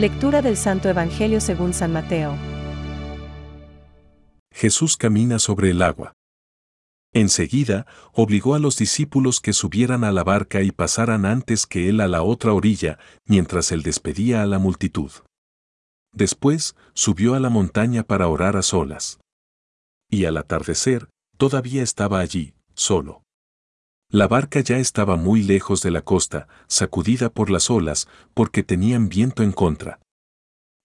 Lectura del Santo Evangelio según San Mateo. Jesús camina sobre el agua. Enseguida, obligó a los discípulos que subieran a la barca y pasaran antes que él a la otra orilla, mientras él despedía a la multitud. Después, subió a la montaña para orar a solas. Y al atardecer, todavía estaba allí, solo. La barca ya estaba muy lejos de la costa, sacudida por las olas, porque tenían viento en contra.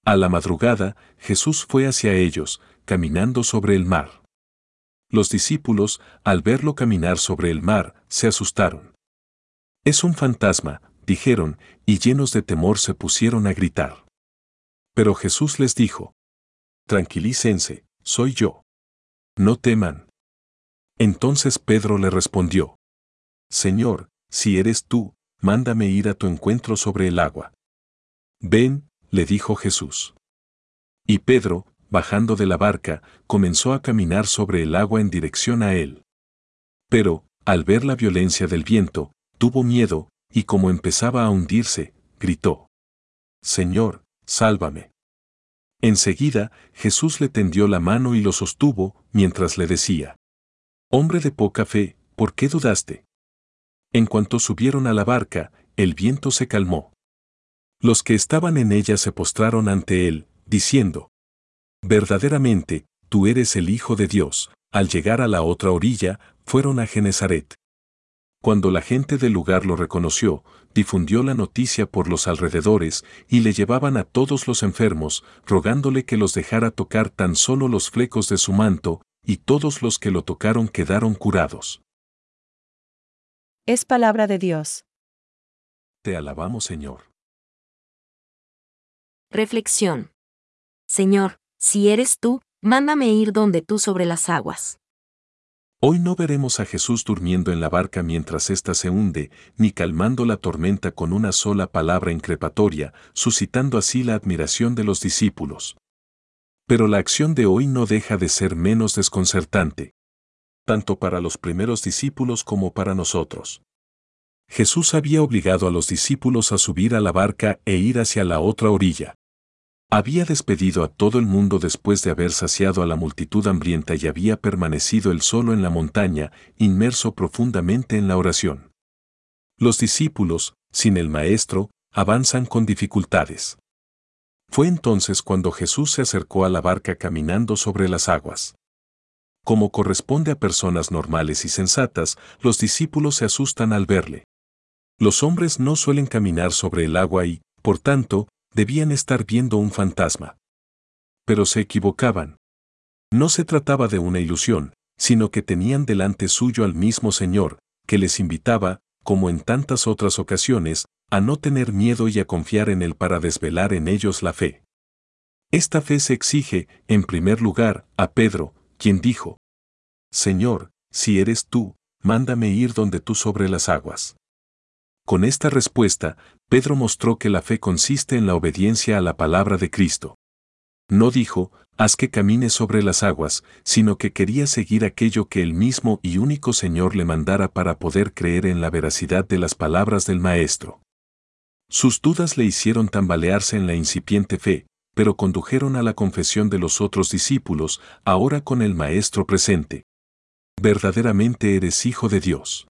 A la madrugada, Jesús fue hacia ellos, caminando sobre el mar. Los discípulos, al verlo caminar sobre el mar, se asustaron. Es un fantasma, dijeron, y llenos de temor se pusieron a gritar. Pero Jesús les dijo, Tranquilícense, soy yo. No teman. Entonces Pedro le respondió, Señor, si eres tú, mándame ir a tu encuentro sobre el agua. Ven, le dijo Jesús. Y Pedro, bajando de la barca, comenzó a caminar sobre el agua en dirección a él. Pero, al ver la violencia del viento, tuvo miedo, y como empezaba a hundirse, gritó. Señor, sálvame. Enseguida, Jesús le tendió la mano y lo sostuvo, mientras le decía. Hombre de poca fe, ¿por qué dudaste? En cuanto subieron a la barca, el viento se calmó. Los que estaban en ella se postraron ante él, diciendo, Verdaderamente, tú eres el Hijo de Dios. Al llegar a la otra orilla, fueron a Genezaret. Cuando la gente del lugar lo reconoció, difundió la noticia por los alrededores y le llevaban a todos los enfermos, rogándole que los dejara tocar tan solo los flecos de su manto, y todos los que lo tocaron quedaron curados. Es palabra de Dios. Te alabamos, Señor. Reflexión. Señor, si eres tú, mándame ir donde tú sobre las aguas. Hoy no veremos a Jesús durmiendo en la barca mientras ésta se hunde, ni calmando la tormenta con una sola palabra increpatoria, suscitando así la admiración de los discípulos. Pero la acción de hoy no deja de ser menos desconcertante tanto para los primeros discípulos como para nosotros. Jesús había obligado a los discípulos a subir a la barca e ir hacia la otra orilla. Había despedido a todo el mundo después de haber saciado a la multitud hambrienta y había permanecido él solo en la montaña, inmerso profundamente en la oración. Los discípulos, sin el Maestro, avanzan con dificultades. Fue entonces cuando Jesús se acercó a la barca caminando sobre las aguas. Como corresponde a personas normales y sensatas, los discípulos se asustan al verle. Los hombres no suelen caminar sobre el agua y, por tanto, debían estar viendo un fantasma. Pero se equivocaban. No se trataba de una ilusión, sino que tenían delante suyo al mismo Señor, que les invitaba, como en tantas otras ocasiones, a no tener miedo y a confiar en Él para desvelar en ellos la fe. Esta fe se exige, en primer lugar, a Pedro, quien dijo, Señor, si eres tú, mándame ir donde tú sobre las aguas. Con esta respuesta, Pedro mostró que la fe consiste en la obediencia a la palabra de Cristo. No dijo, haz que camine sobre las aguas, sino que quería seguir aquello que el mismo y único Señor le mandara para poder creer en la veracidad de las palabras del Maestro. Sus dudas le hicieron tambalearse en la incipiente fe, pero condujeron a la confesión de los otros discípulos, ahora con el Maestro presente. Verdaderamente eres hijo de Dios.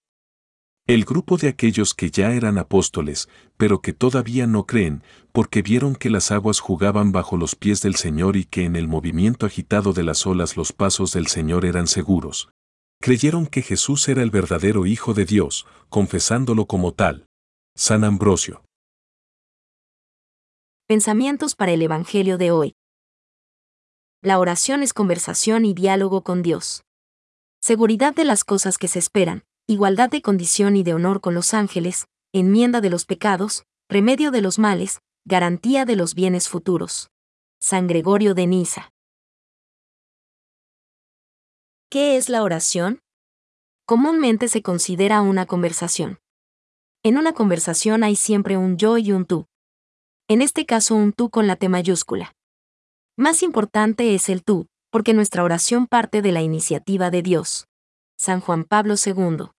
El grupo de aquellos que ya eran apóstoles, pero que todavía no creen, porque vieron que las aguas jugaban bajo los pies del Señor y que en el movimiento agitado de las olas los pasos del Señor eran seguros. Creyeron que Jesús era el verdadero Hijo de Dios, confesándolo como tal. San Ambrosio. Pensamientos para el Evangelio de hoy. La oración es conversación y diálogo con Dios. Seguridad de las cosas que se esperan, igualdad de condición y de honor con los ángeles, enmienda de los pecados, remedio de los males, garantía de los bienes futuros. San Gregorio de Niza. ¿Qué es la oración? Comúnmente se considera una conversación. En una conversación hay siempre un yo y un tú en este caso un tú con la T mayúscula. Más importante es el tú, porque nuestra oración parte de la iniciativa de Dios. San Juan Pablo II.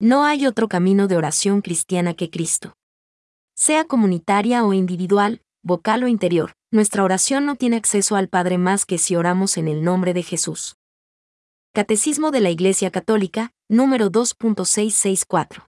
No hay otro camino de oración cristiana que Cristo. Sea comunitaria o individual, vocal o interior, nuestra oración no tiene acceso al Padre más que si oramos en el nombre de Jesús. Catecismo de la Iglesia Católica, número 2.664.